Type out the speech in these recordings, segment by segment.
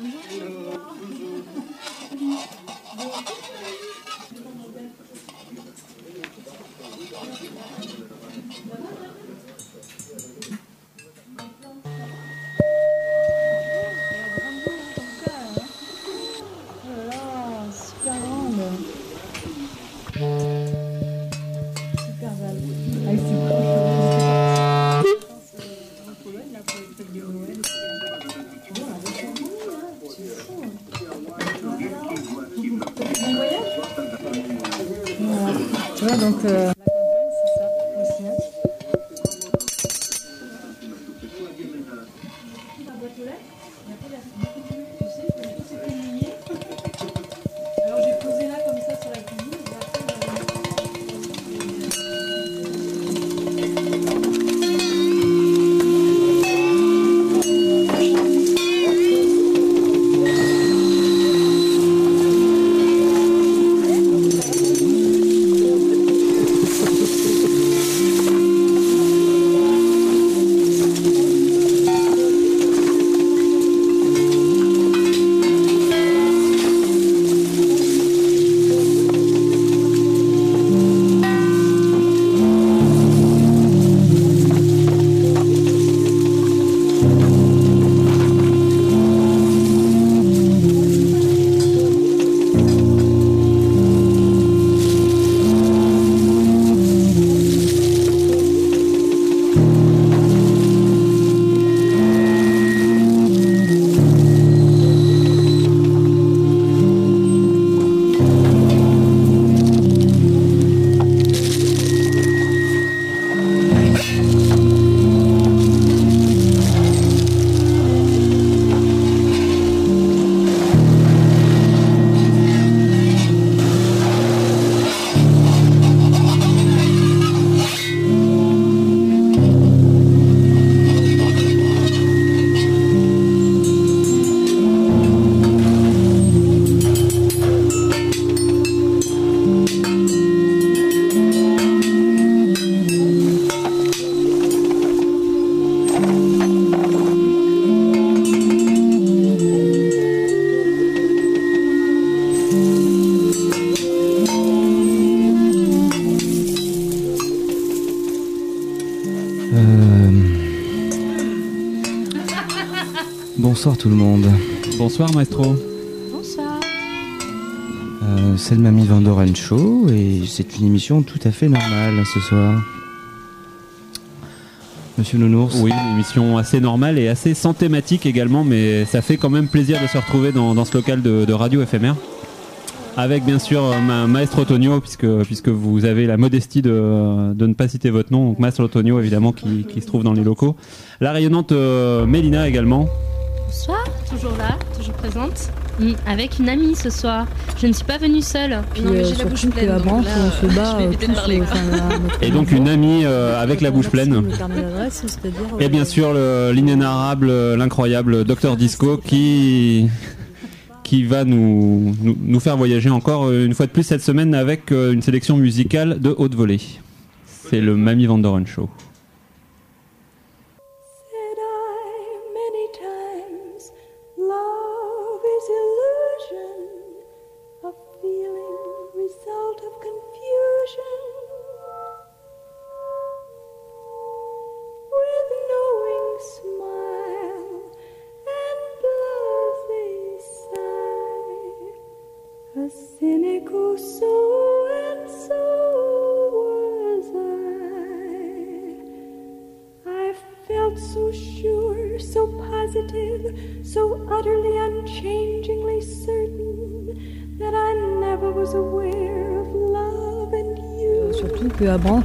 super tout le monde. Bonsoir maestro. Bonsoir. Euh, c'est le Mamie Vandoren Show et c'est une émission tout à fait normale ce soir. Monsieur Nounours Oui, une émission assez normale et assez sans thématique également, mais ça fait quand même plaisir de se retrouver dans, dans ce local de, de radio éphémère. Avec bien sûr euh, ma maestro Tonio, puisque, puisque vous avez la modestie de, de ne pas citer votre nom, donc maestro Tonio évidemment qui, qui se trouve dans les locaux. La rayonnante euh, Mélina également. Toujours là, toujours présente. Mm, Avec une amie ce soir. Je ne suis pas venue seule. Puis euh, surtout qu'à Brant, on se bat euh, tous. euh, enfin, à notre Et donc une amie euh, avec la bouche pleine. Et bien sûr le- l'inénarrable, euh, l'incroyable Dr Disco qui qui va nous, nous, nous faire voyager encore euh, une fois de plus cette semaine avec euh, une sélection musicale de haute volée. C'est le Mamie Vandoren Show.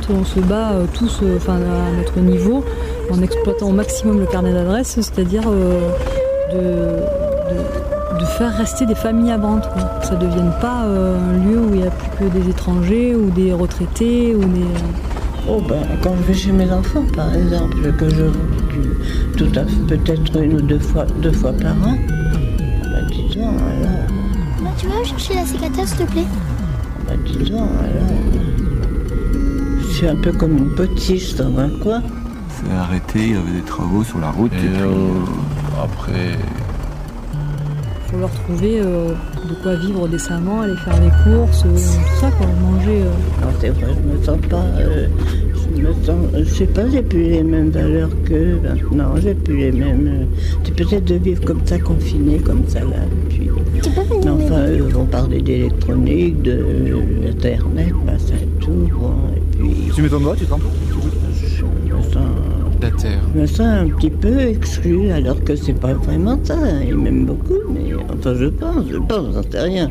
On se bat euh, tous euh, enfin, à notre niveau en exploitant au maximum le carnet d'adresse, c'est-à-dire euh, de, de, de faire rester des familles à Brant. quoi. Que ça ne devienne pas euh, un lieu où il n'y a plus que des étrangers ou des retraités ou des. Oh ben, quand je vais chez mes enfants, par exemple, que je tout à fait, peut-être une ou deux fois, deux fois par an, ben, disons, alors, Bah, tu vas chercher la cicatrice, s'il te plaît? Ben, disons, alors, je suis un peu comme une petite dans un coin. C'est arrêté, il y avait des travaux sur la route. Et, puis, euh, après, pour leur trouver euh, de quoi vivre décemment, aller faire les courses, euh, tout ça, quoi, manger. euh. Non, c'est vrai, je me sens pas. euh, je me sens. Je sais pas, j'ai plus les mêmes valeurs que maintenant. J'ai plus les mêmes. euh, c'est peut-être de vivre comme ça, confiné, comme ça là. D'électronique, de d'internet, bah, c'est tout. Bon, et puis. Tu mets ton doigt, tu t'en Je me sens. La terre. Je me sens un petit peu exclu, alors que c'est pas vraiment ça. hein. Ils m'aiment beaucoup, mais enfin, je pense, je pense, j'en sais rien.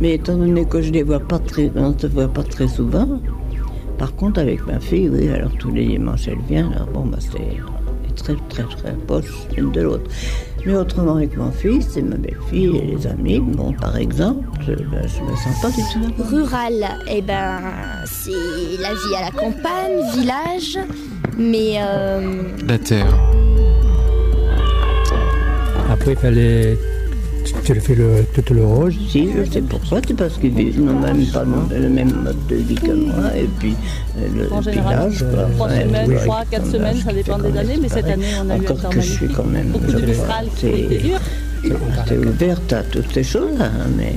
Mais étant donné que je les vois pas très, on se voit pas très souvent, par contre, avec ma fille, oui, alors tous les dimanches, elle vient, alors bon, bah, c'est très, très, très proches l'une de l'autre. Mais autrement, avec mon fils et ma belle-fille et les amis, bon, par exemple, euh, ben, je me sens pas du tout là. Rural, eh ben, c'est la vie à la campagne, village, mais euh, La terre. Après, il fallait. Tu, tu le fais le, tout le rouge. Si, je sais pourquoi, c'est parce qu'ils vivent n'ont même pas le le même mode de vie que moi, et puis euh, le En général, trois semaines, oui, trois, quatre semaines, ça dépend des années, mais cette année, on a eu un Encore que je suis quand même Beaucoup de je Mistral vois, qui ouverte à toutes ces choses-là, hein, mais...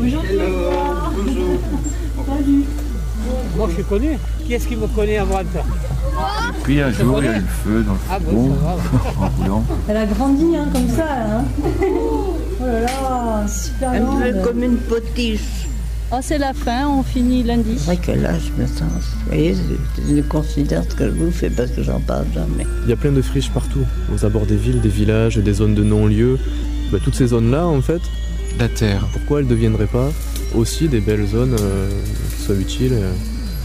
Moi, je suis connu. Qui est-ce qui me connaît avant ça Puis un jour, il y a eu le feu dans le Ah fourgon, en roulant. Elle a grandi hein, comme ça, hein. Oh là là, super Un grande. peu comme une potiche. Oh, c'est la fin, on finit lundi. C'est vrai que là, je me sens... Vous voyez, je, je considère ce que je vous fais parce que j'en parle jamais. Il y a plein de friches partout, aux abords des villes, des villages, des zones de non-lieu. Bah, toutes ces zones-là, en fait, La terre. pourquoi elles ne deviendraient pas aussi des belles zones euh, qui soient utiles euh,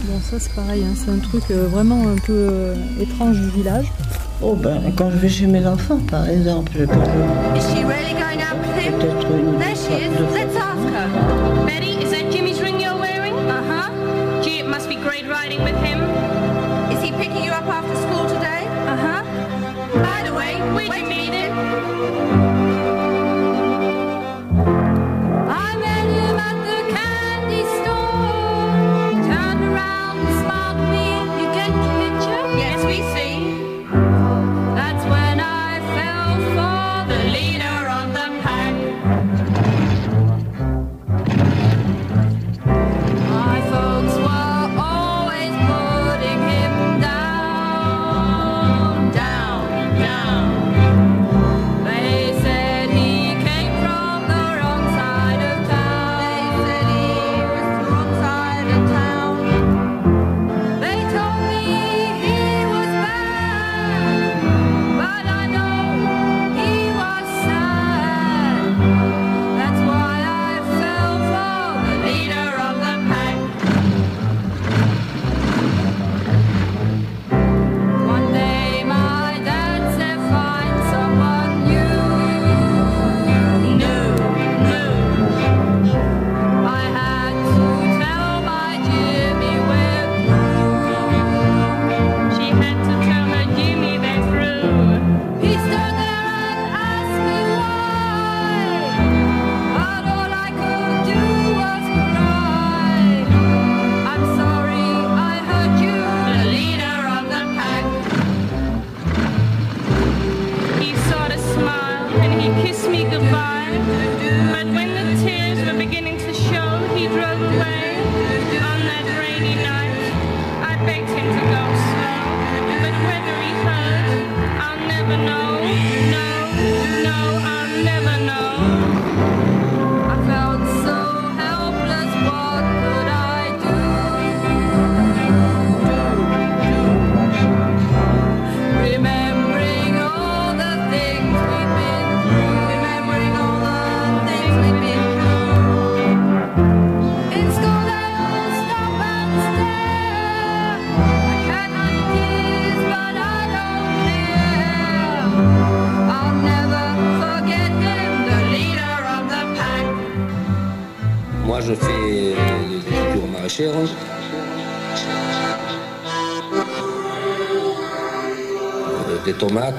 Bon, ça c'est pareil, hein, c'est un truc euh, vraiment un peu euh, étrange du village. Oh ben, quand je vais chez mes enfants, par exemple, je peux peut-être une There she is. Let's ask her. Betty,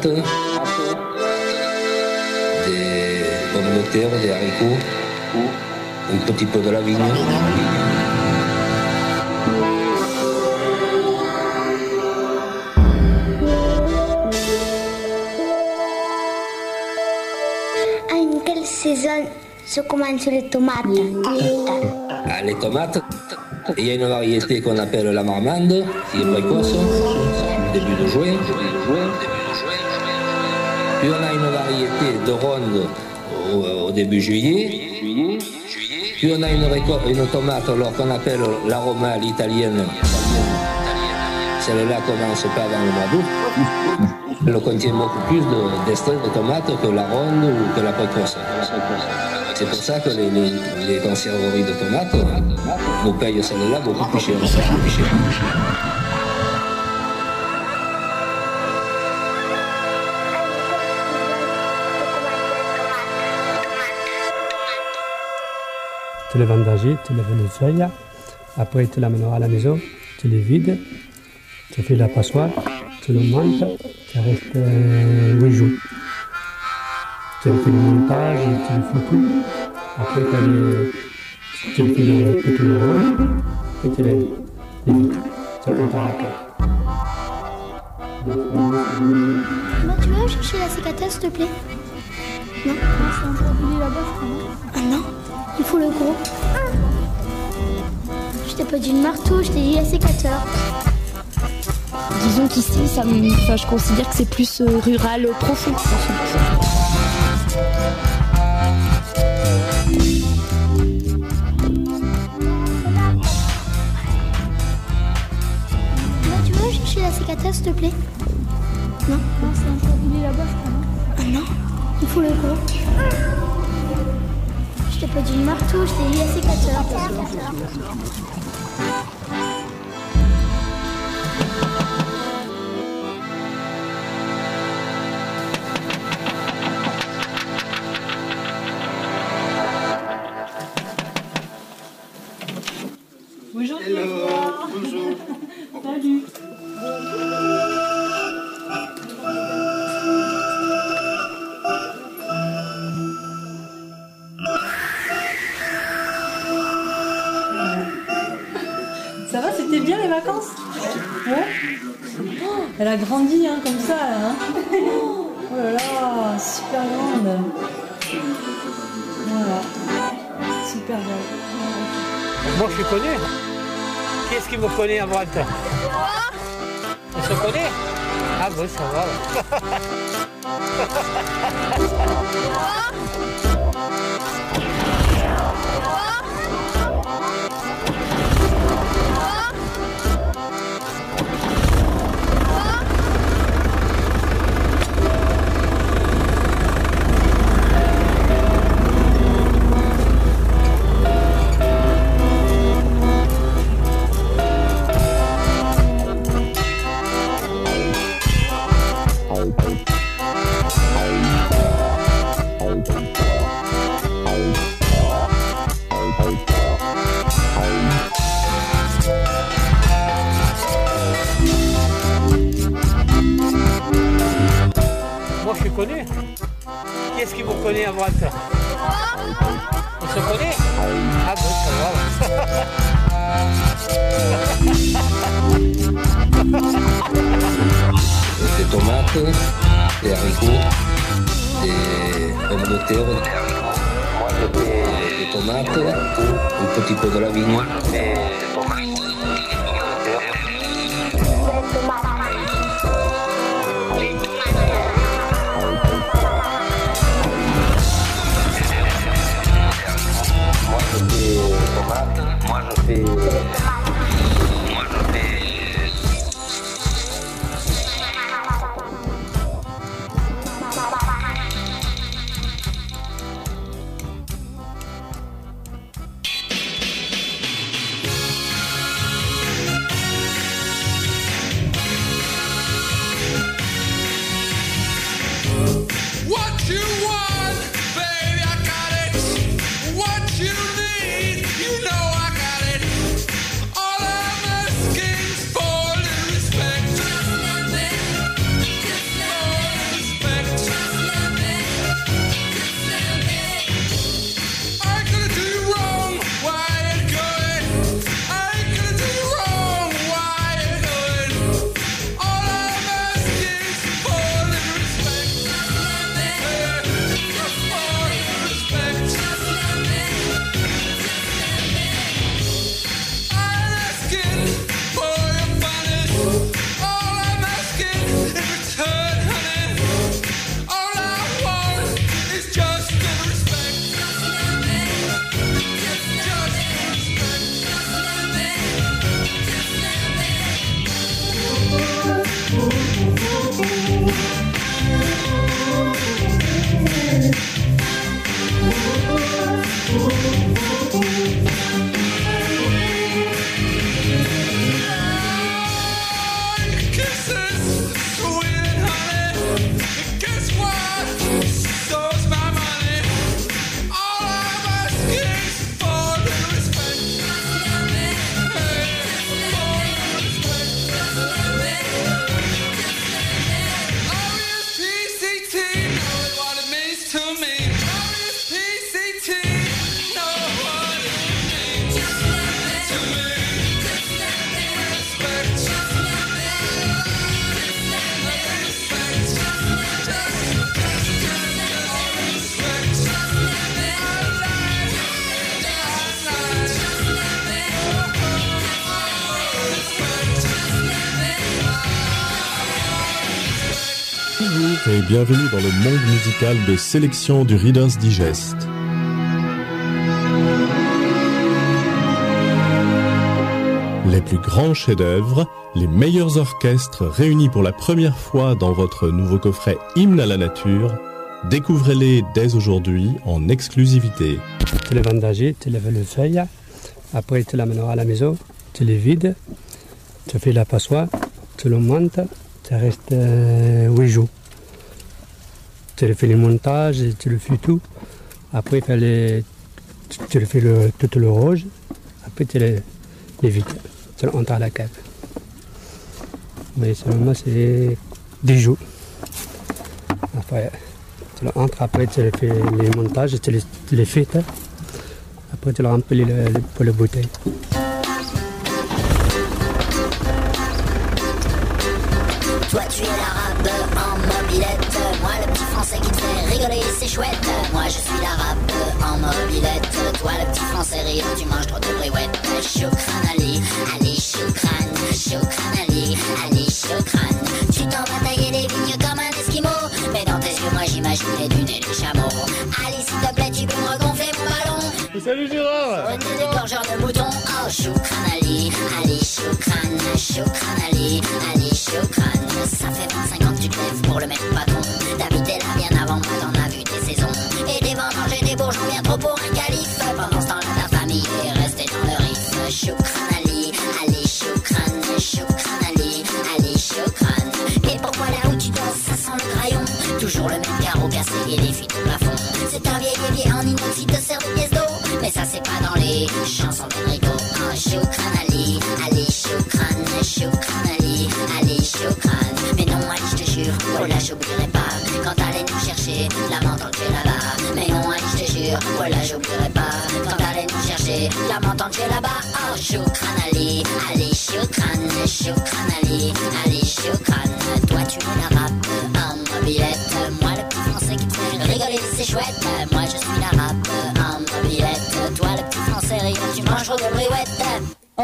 tomates, des pommes de terre, des haricots, un petit peu de la vigne. À une quelle saison Je commence les tomates? Ah, les tomates, il y a une variété qu'on appelle la marmande, qui est précoce, début de juin. De ronde au, au début juillet. Puis on a une, une tomate alors qu'on appelle l'aroma à l'italienne. Celle-là commence pas avant le mois d'août. Elle contient beaucoup plus de- d'extraits de, tomates que la ronde ou que la précoce. C'est pour ça que les, les- les conserveries de tomates nous payent celle-là beaucoup plus cher. Tu les vendages, tu les vendages. Après, tu l'amèneras à la maison, tu les vides, tu fais la passoire, tu le montes, ça reste 8 jours. Tu fais le montage, tu le fais tout. Après, tu les, tu le fais le petit rond, et tu les, les vides. Ça compte à la carte. Moi, tu veux chercher la cicatrice, s'il te plaît Non C'est un produit là-bas, je crois. Ah non? Il faut le gros. Je t'ai pas dit le marteau, je t'ai dit la sécateur. Disons qu'ici, ça me- enfin, je considère que c'est plus euh, rural, euh, profond. Moi, tu veux chercher la cicatrice, s'il te plaît Non C'est un produit là-bas, je crois. Ah non Il faut le gros. Je t'ai pas dit le marteau, je t'ai dit la sécateur. Bonjour. Bonjour. Salut. A grandi hein, comme ça, hein Oh là là, super grande Voilà. Super belle. Moi, je suis connu. Qui est-ce qui me connaît à droite? On se connaît? Ah bon, ça va. connaît à droite On se connaît Ah bon, ça Des tomates, des haricots, des pommes de terre, des tomates, un petit peu de la vigne. Tomates, et bienvenue dans le monde musical de sélection du Reader's Digest. Les plus grands chefs-d'œuvre, les meilleurs orchestres réunis pour la première fois dans votre nouveau coffret Hymne à la nature, découvrez-les dès aujourd'hui en exclusivité. Tu les vendages, tu lèves le feuille, après tu l'amènes à la maison, tu les vides, tu fais la passoire, tu le montes, ça reste 8 jours. Tu le fais le montage, tu le fais tout. Après, tu, les, tu, tu le fais le, tout le rouge. Après, tu les, les. Tu le entres à la cave. Mais seulement, c'est 10 jours. Après, tu le entres, après, tu fais les montages, tu les, les fais. Après, tu le remplis pour les bouteilles. Rire tu manges trop de briouettes Choukran Ali, Ali choukran Choukran Ali, Ali choukran Tu t'en vas tailler des vignes comme un esquimau. Mais dans tes yeux moi j'imagine les dunes et les chameaux. Ali s'il te plaît tu peux me regonfler mon ballon. Salut Gérard. Est des gorgeurs de moutons. Oh choukran Ali, Ali choukran Choukran Ali, Ali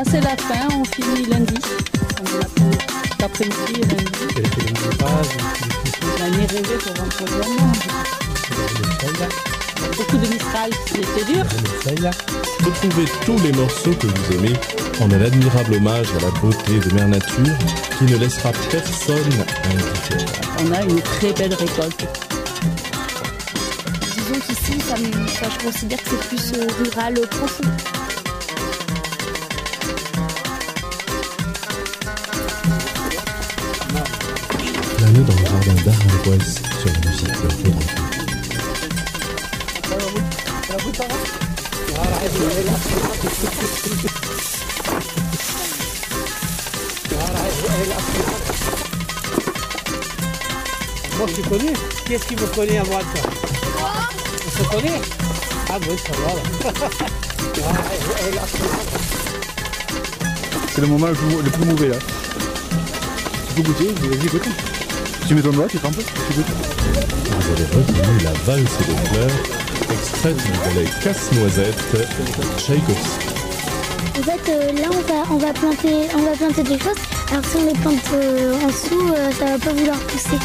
Oh, c'est la fin, on finit lundi. Cet après-midi et lundi. L'année rêvée pour vendredi à mange. Beaucoup de Mistral, c'était dur. Retrouvez tous les morceaux que vous aimez en un admirable hommage à la beauté de Mère Nature qui ne laissera personne indifférent. On a une très belle récolte. Disons qu'ici, ça je considère que c'est plus euh, rural, euh, profond. d'Aranjuez sur la musique de. Moi je te connais? Qui est-ce qui me connaît à moi toi? On se connaît? Ah oui, ça va. Ah, C'est le moment le plus, le plus mauvais là. Tu peux goûter, vas-y goûte. Tu mets ton doigt, tu trempes, tu goûtes. Vous avez reconnu la valse des fleurs, extraite du ballet Casse-Noisette, Tchaïkovski. En fait, euh, là, on va, on, va planter, on va planter des choses. Alors, si on les plante euh, en dessous, euh, ça va pas vouloir pousser.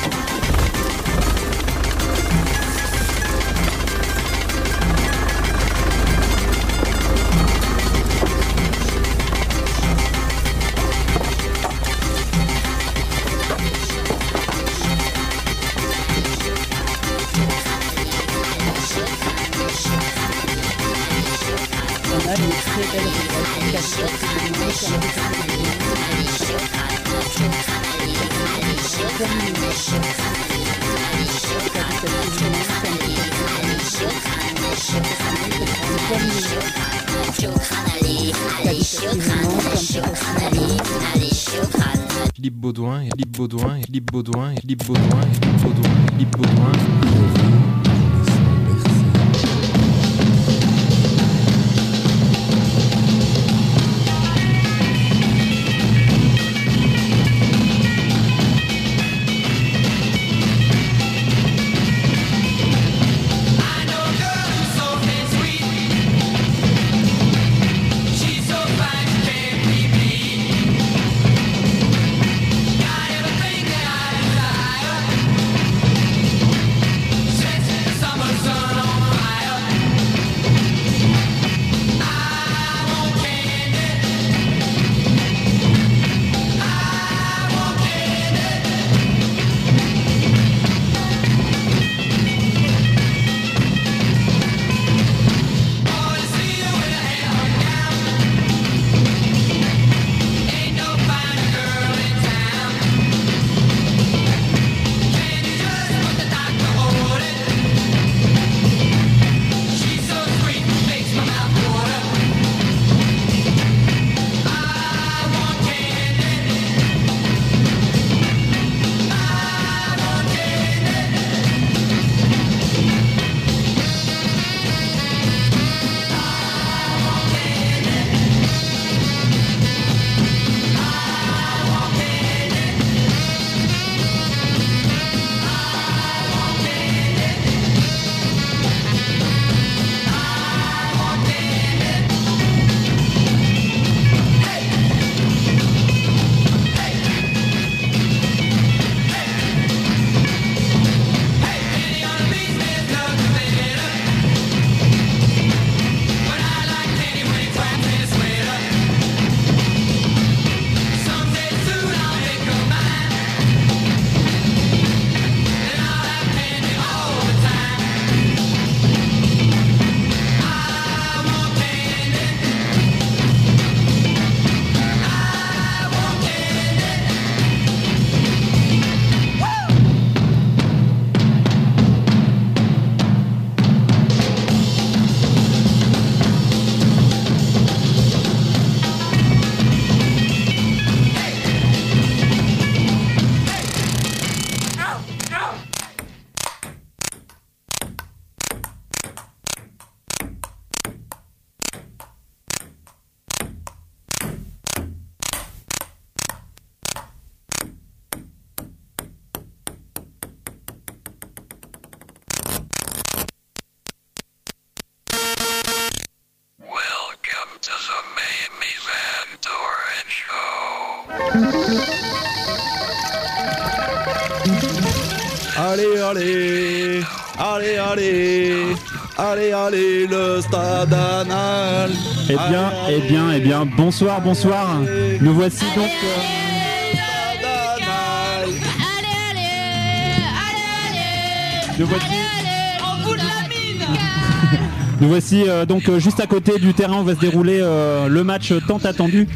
Philippe Baudouin, Eh bien, eh bien, eh bien, bonsoir, bonsoir. Nous voici donc. euh, Nous voici. Nous voici euh, donc euh, juste à côté du terrain où va se dérouler euh, le match tant attendu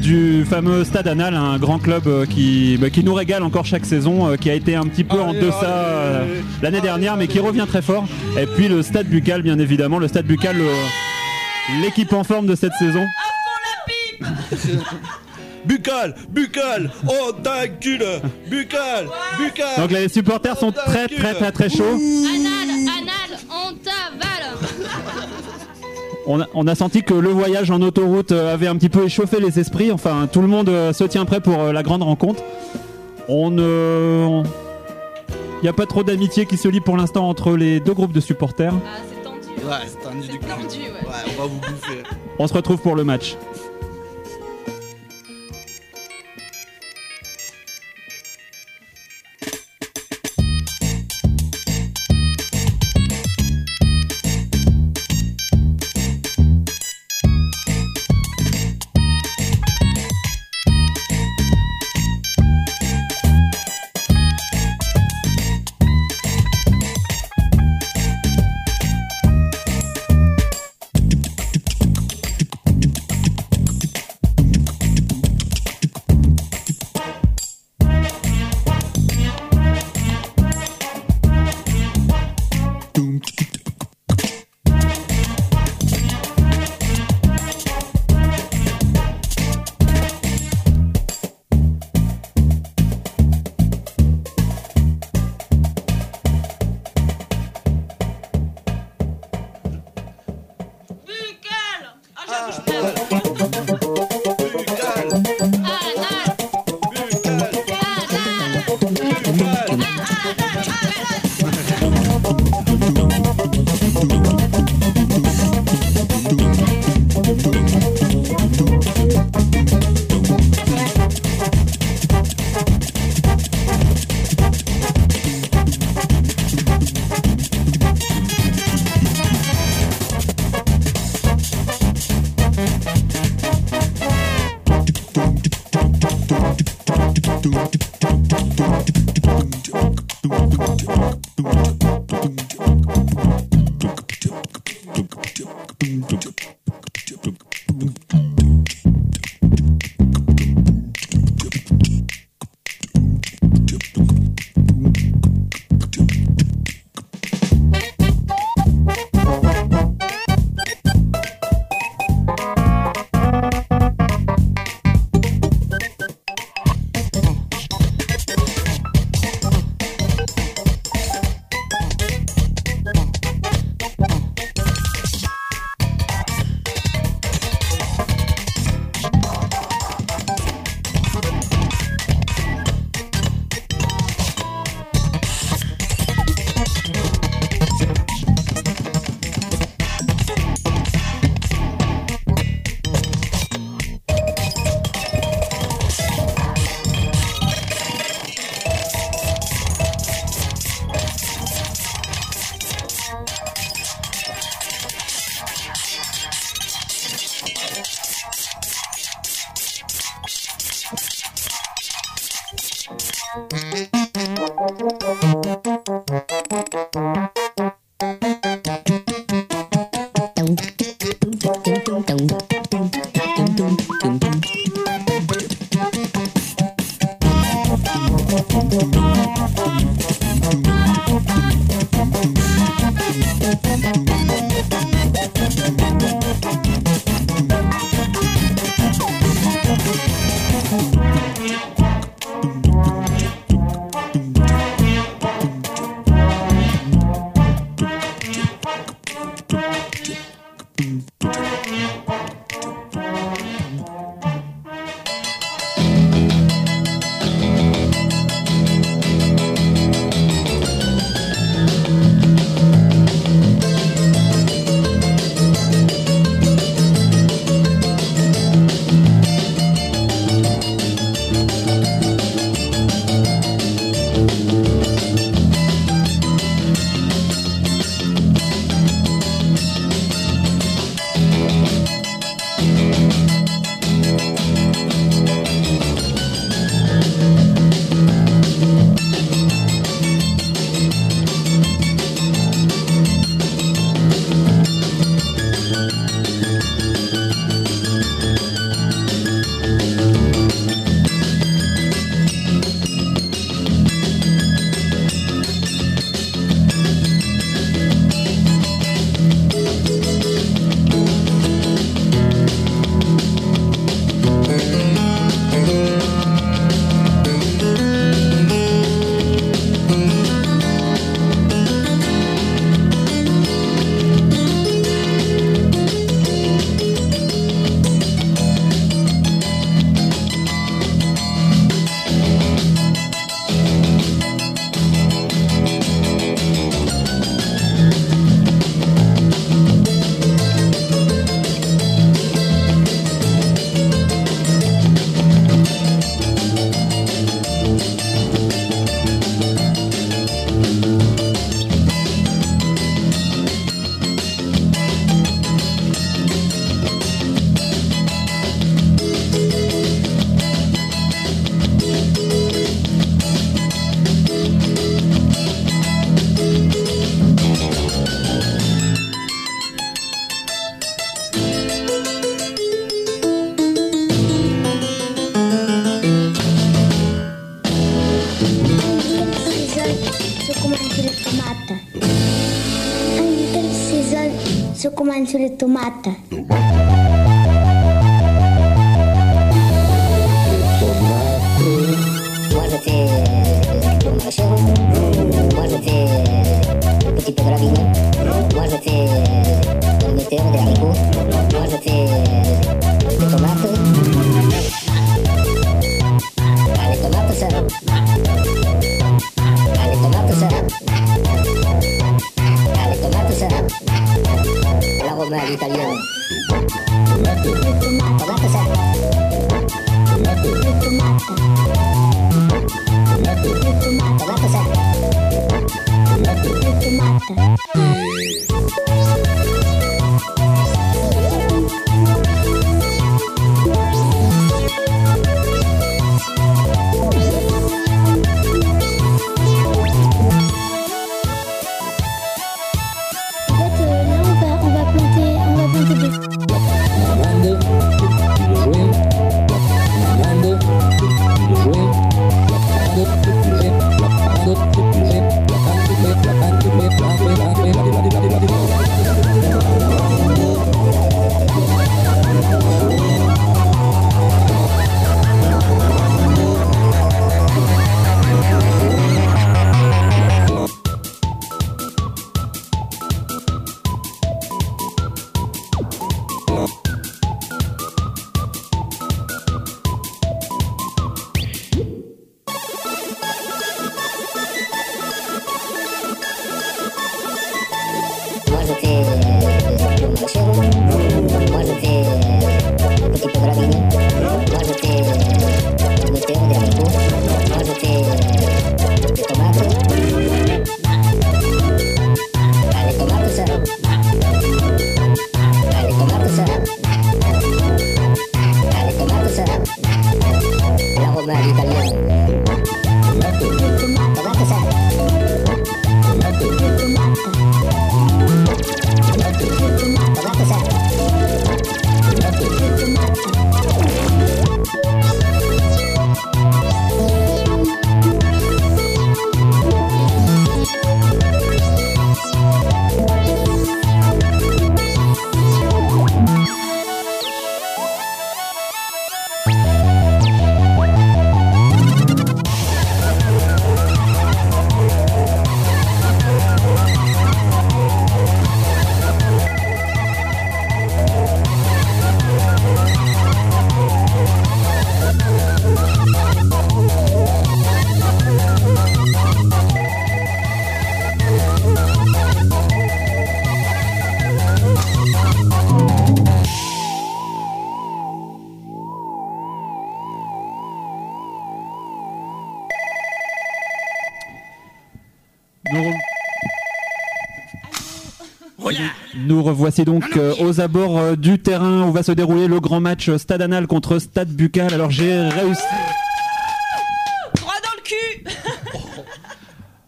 du fameux Stade Anal, un grand club euh, qui, bah, qui nous régale encore chaque saison, euh, qui a été un petit peu en deçà euh, l'année dernière, mais qui revient très fort. Et puis le Stade Buccal, bien évidemment, le Stade Buccal, euh, l'équipe en forme de cette saison. Buccal, buccal, oh buccal, buccal. Donc les supporters sont très très très très chauds. Anal, anal, on t'avale. On a, on a senti que le voyage en autoroute euh, avait un petit peu échauffé les esprits. Enfin, tout le monde euh, se tient prêt pour euh, la grande rencontre. On ne. Il n'y a pas trop d'amitié qui se lie pour l'instant entre les deux groupes de supporters. Ouais, c'est tendu du cul. ouais, on va vous bouffer. On se retrouve pour le match. manchuli tomata. Revoici donc euh, aux abords euh, du terrain où va se dérouler le grand match euh, Stade Anal contre Stade Buccal. Alors j'ai réussi. Droit dans le cul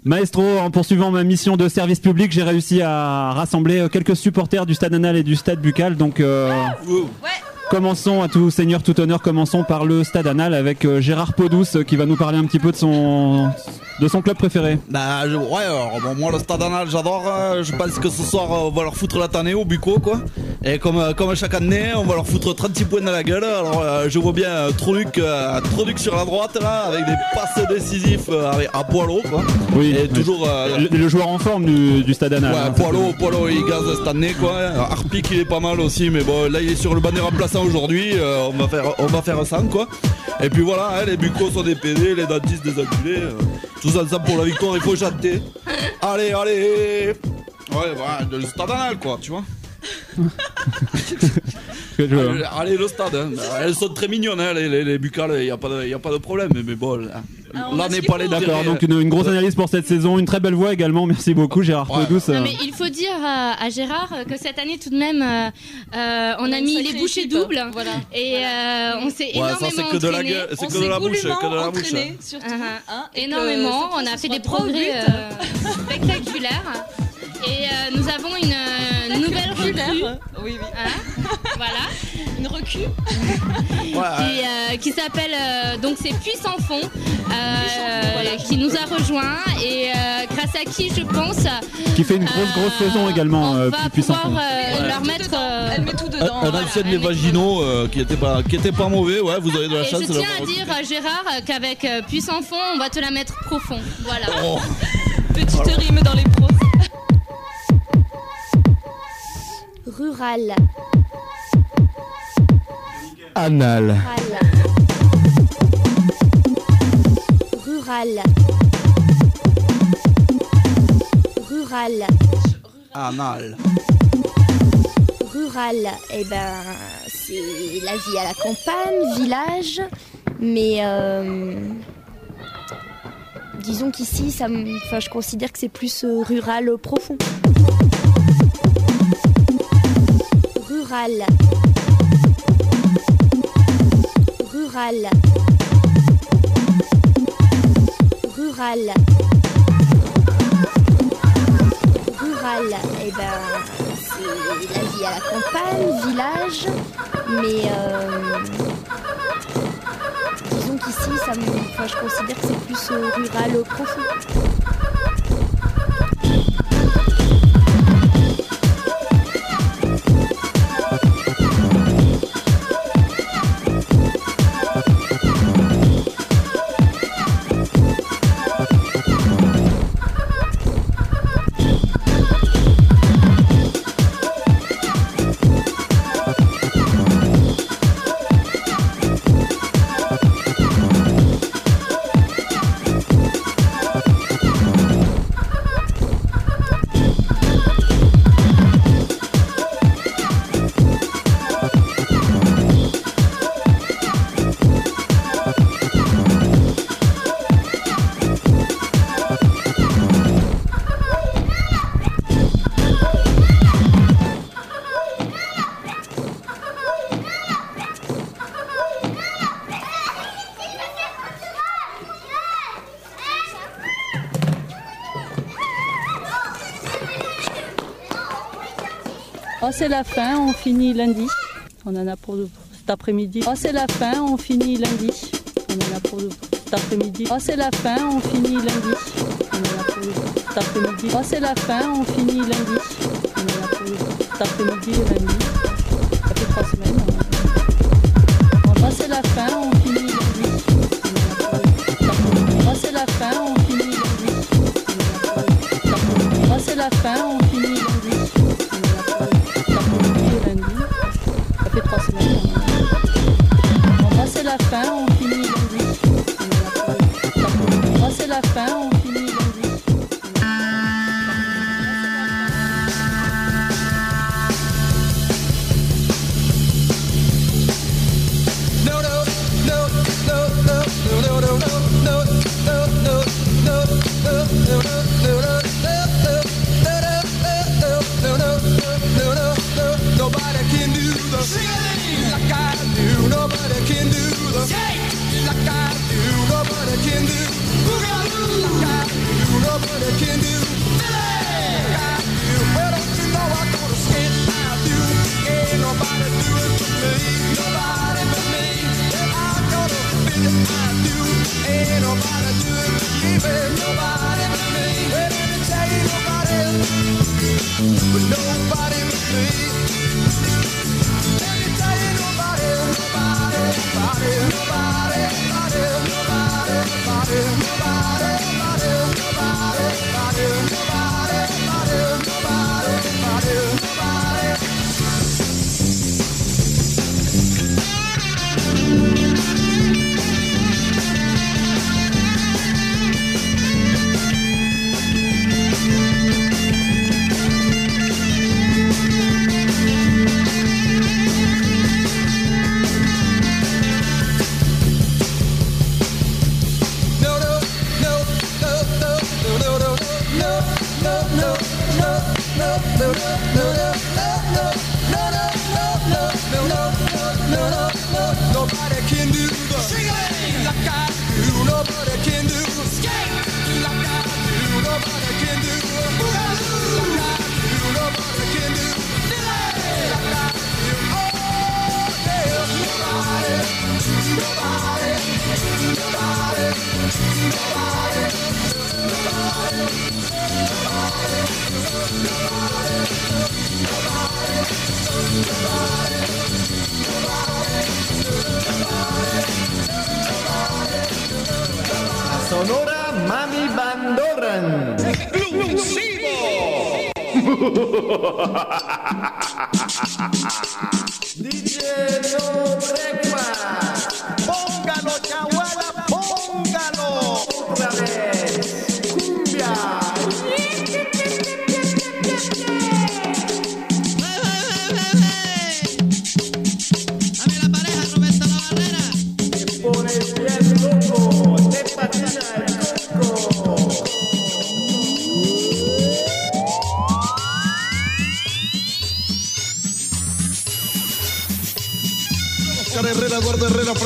Maestro, en poursuivant ma mission de service public, j'ai réussi à rassembler quelques supporters du Stade Anal et du Stade Buccal. Donc euh, commençons à tout seigneur, tout honneur, commençons par le Stade Anal avec euh, Gérard Podous euh, qui va nous parler un petit peu de son de son club préféré. Bah je- ouais alors bon, moi le stade anal j'adore euh, je pense que ce soir euh, on va leur foutre la tannée au buco quoi et comme, euh, comme chaque année on va leur foutre 36 points dans la gueule alors euh, je vois bien euh, euh, sur la droite là avec des passes décisifs euh, avec- à poilot quoi Oui, et toujours euh, le, le joueur en forme du, du Stade Anal. Ouais, hein, Poilot, Poilot, il gaze cette année quoi. Harpic il est pas mal aussi, mais bon là il est sur le banc des remplaçants aujourd'hui. euh, on va faire, on va faire ça quoi. Et puis voilà, hein, les bucos sont des PD, les dentistes des enculés. euh, tous ensemble pour la victoire, il faut chatter. Allez, allez. Ouais, voilà, le stade anal quoi, tu vois. Allez, allez, le stade, hein. elles sont très mignonnes hein, les, les, les buccales, il n'y a, pas de- y a pas de problème, mais bon, là, là n'est pas les D'accord, donc une, une grosse analyse pour cette saison, une très belle voix également. Merci beaucoup Gérard. Non, euh. mais il faut dire à, à Gérard que cette année tout de même euh, euh, on, On a mis les bouchées équipe, doubles voilà. et euh, on s'est Ouais, énormément c'est que de la gueule- On que de la bouche, que de la bouche. entraîné, surtout, Uh-huh. hein, et que énormément ce on a fait des progrès spectaculaires Et euh, nous avons une euh, nouvelle recrue. Oui, oui. Hein voilà. Une recrue. qui, euh, qui s'appelle euh, donc c'est Puissant Fond euh, qui nous a rejoint et euh, grâce à qui je pense Qui fait une grosse, grosse saison également, euh, va pouvoir euh, leur mettre euh, Elle met tout dedans. Un, un ancien des vaginaux euh, qui était pas qui était pas mauvais, ouais, vous avez de la et chance. je tiens à dire Gérard qu'avec euh, Puissant Fond on va te la mettre profond voilà Oh. Petite rime dans les pros. Rural. Anal. Rural. Rural. Anal. Rural. Eh ben, c'est la vie à la campagne, village, mais euh, disons qu'ici, ça, je considère que c'est plus euh, rural euh, profond. Rural. Rural. Rural. Rural. Eh ben, c'est la vie à la campagne, village, mais euh, disons qu'ici, ça me- enfin, je considère que c'est plus euh, rural euh, profond. C'est la fin, on finit lundi. On en a pour cet après-midi. Oh, c'est la fin, on finit lundi. On en a pour cet après-midi. Oh, c'est la fin, on finit lundi. On en a pour cet après-midi. Oh, c'est la fin, on finit lundi. On en a pour cet après-midi et lundi. Ça fait trois semaines. Oh, c'est la fin, on 三五。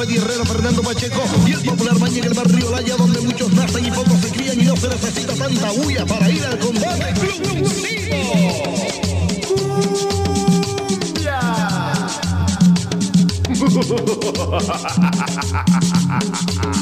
Freddy Herrera, Fernando Pacheco y el popular Maña en el barrio Laya donde muchos nacen y pocos se crían y no se necesita tanta bulla para ir al combate. Papá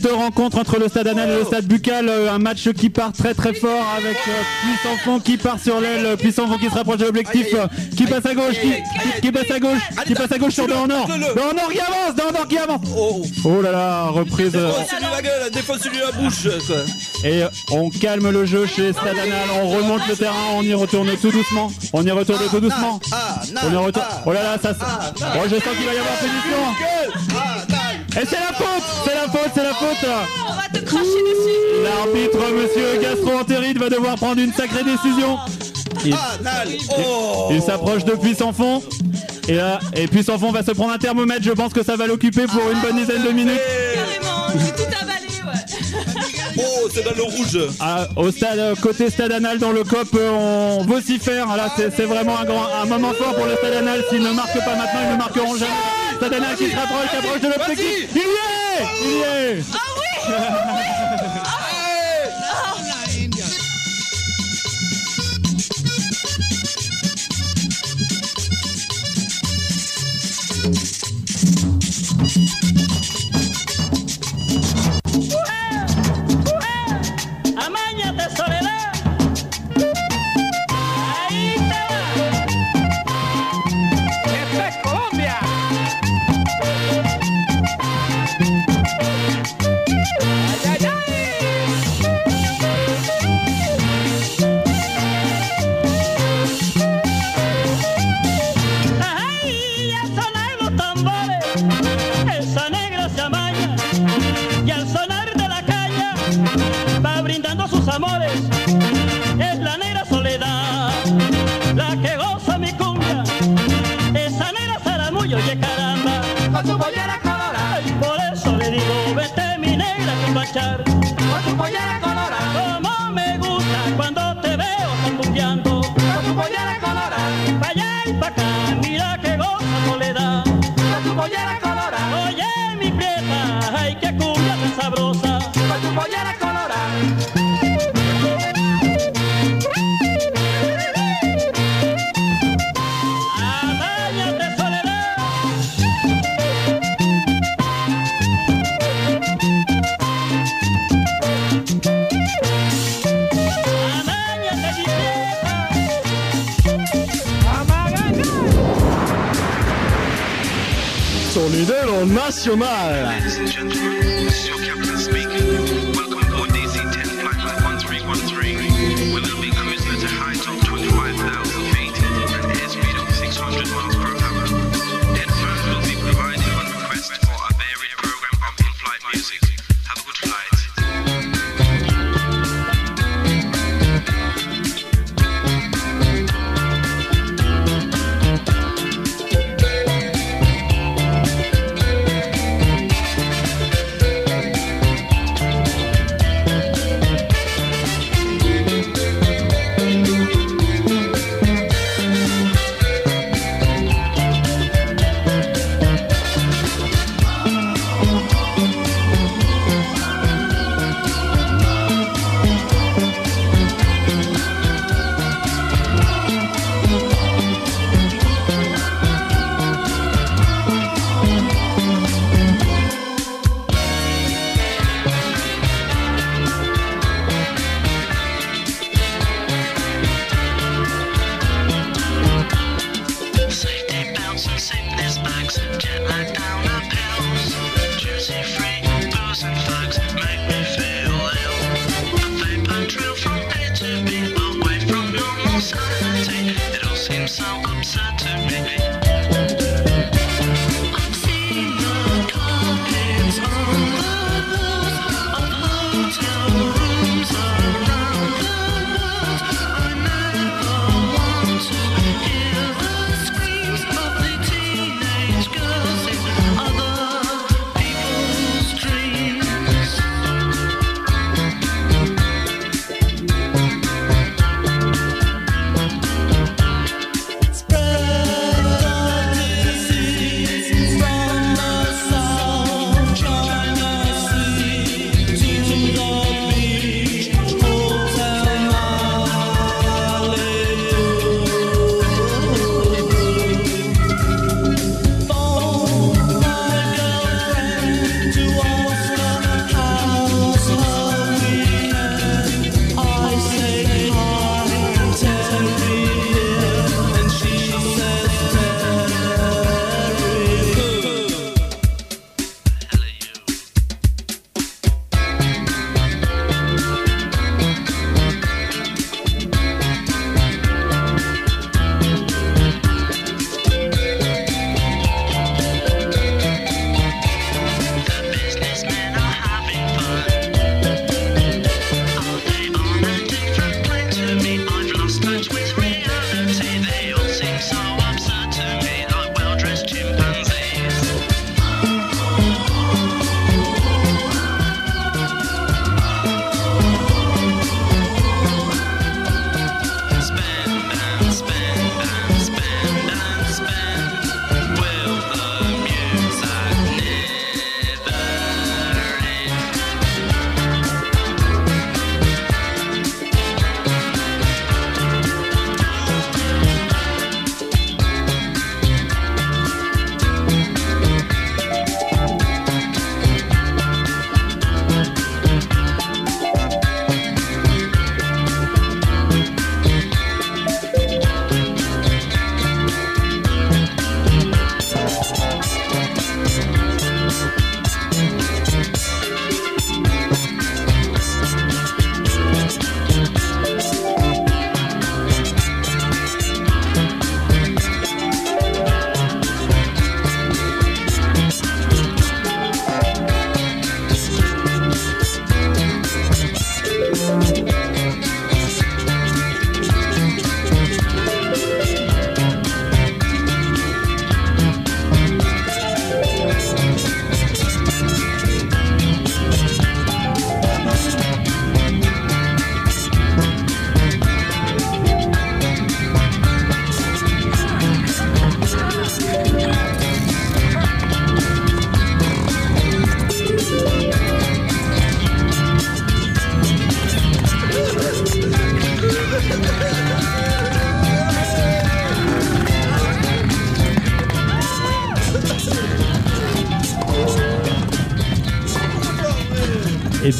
cette rencontre entre le Stade Anal et le Stade Buccal. euh, un match qui part très très fort avec euh, Puissant Fond qui part sur l'aile, Puissant Fond qui se rapproche de l'objectif, euh, qui passe à gauche, qui, passe à gauche, qui passe à gauche sur Dornor. Dornor qui avance, Dornor qui avance. Oh là là, reprise. euh, Défonce-lui la gueule, défonce-lui la bouche. Et on calme le jeu chez Stade Anal, on remonte le terrain, on y retourne tout doucement. On y retourne tout doucement. On y retourne. Oh là là, ça. Oh, je sens qu'il va y avoir punition. Et c'est la faute, c'est la faute, c'est la faute. On va te cracher dessus. L'arbitre, monsieur Gastro-Entérite, va devoir prendre une sacrée décision. Il, Anal. il- Oh. il s'approche de Puissant Fond. Et là, et Puissant Fond va se prendre un thermomètre. Je pense que ça va l'occuper pour une bonne dizaine de minutes. Carrément, j'ai tout avalé, ouais. Oh, c'est dans le rouge. Ah, au stade, euh, côté stade anal dans le COP, euh, on vocifère. Là, c'est c'est vraiment un, grand, un moment fort pour le stade anal. S'ils ne marquent pas maintenant, ils ne marqueront jamais. Stade anal qui se rapproche, qui approche de l'objectif. Il y est. Il y est. Amañate 什么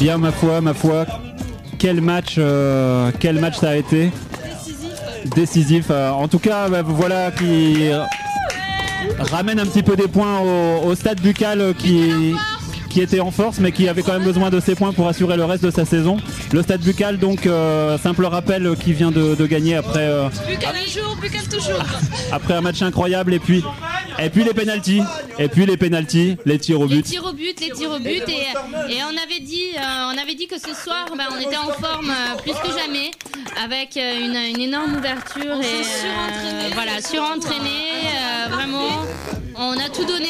bien, ma foi, ma foi, quel match, euh, quel match ça a été Décisif. euh, en tout cas, bah, voilà qui ramène un petit peu des points au, au stade buccal euh, qui qui était en force mais qui avait quand même besoin de ces points pour assurer le reste de sa saison. Le stade buccal donc euh, simple rappel qui vient de, de gagner après euh, un jour, toujours. après un match incroyable et puis et puis les pénalties et puis les pénalties, les tirs au Les but. tirs au but, les tirs au but et, et on avait dit, euh, on avait dit que ce soir, ben, on était en forme euh, plus que jamais, avec euh, une, une énorme ouverture et euh, voilà, surentraîné, euh, vraiment. On a tout donné,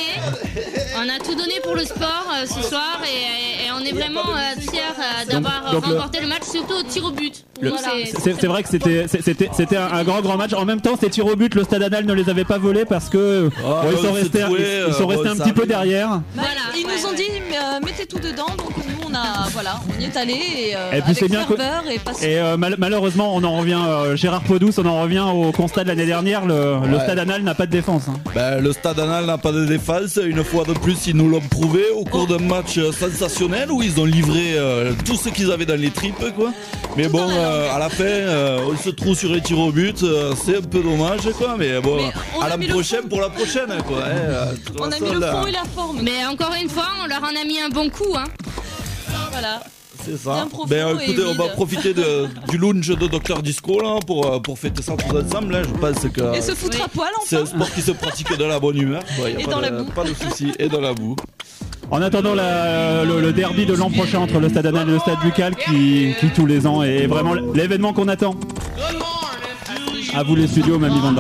on a tout donné pour le sport euh, ce soir et, et on est vraiment euh, fiers euh, d'avoir Donc- donc le- remporté le match, surtout au tir au but. Le- Voilà. C'est vrai que c'était un, un grand grand match. En même temps, ces tirs au but, le Stade Anal ne les avait pas volés parce que Ah, bon, ils sont restés troué, ils, ils sont restés bon, un petit peu derrière. Bah, ils nous ont dit euh, mettez tout dedans, donc on a, voilà, on y est allé et, euh, Et puis avec c'est bien ferveur et passion. Et euh, mal- malheureusement, on en revient, euh, Gérard Podous, on en revient au constat de l'année dernière. Le, le Ouais. stade anal n'a pas de défense. hein. Ben, le stade anal n'a pas de défense. Une fois de plus, ils nous l'ont prouvé au cours d'un match euh, sensationnel où ils ont livré euh, tout ce qu'ils avaient dans les tripes, quoi. Mais bon, euh, à la fin, euh, on se trouve sur les tirs au but. euh, c'est un peu dommage, quoi. Mais bon, on à la mis le prochaine pour la prochaine, quoi. hein, euh, de toute On a façon, mis le là, fond et la forme. Mais encore une fois, on leur en a mis un bon coup. Hein. Voilà. C'est ça. Ben, écoutez, on va profiter de- du lounge de Dr Disco là, pour, euh, pour fêter ça tous ensemble. Là. Je pense que Et se foutre à poil c'est un enfin. sport qui se pratique dans la bonne humeur. quoi. Y a Et pas dans de, la boue. Pas de soucis. Et dans la boue. En attendant la- le, le derby de l'an prochain entre le stade anal et le stade buccal qui, qui tous les ans est vraiment l'événement qu'on attend. À vous les studios, Mamie Van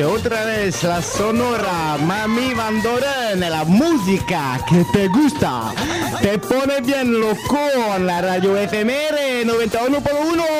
otra vez la sonora Mami Van Doren, la música que te gusta, te pone bien loco la radio FMR 91.1.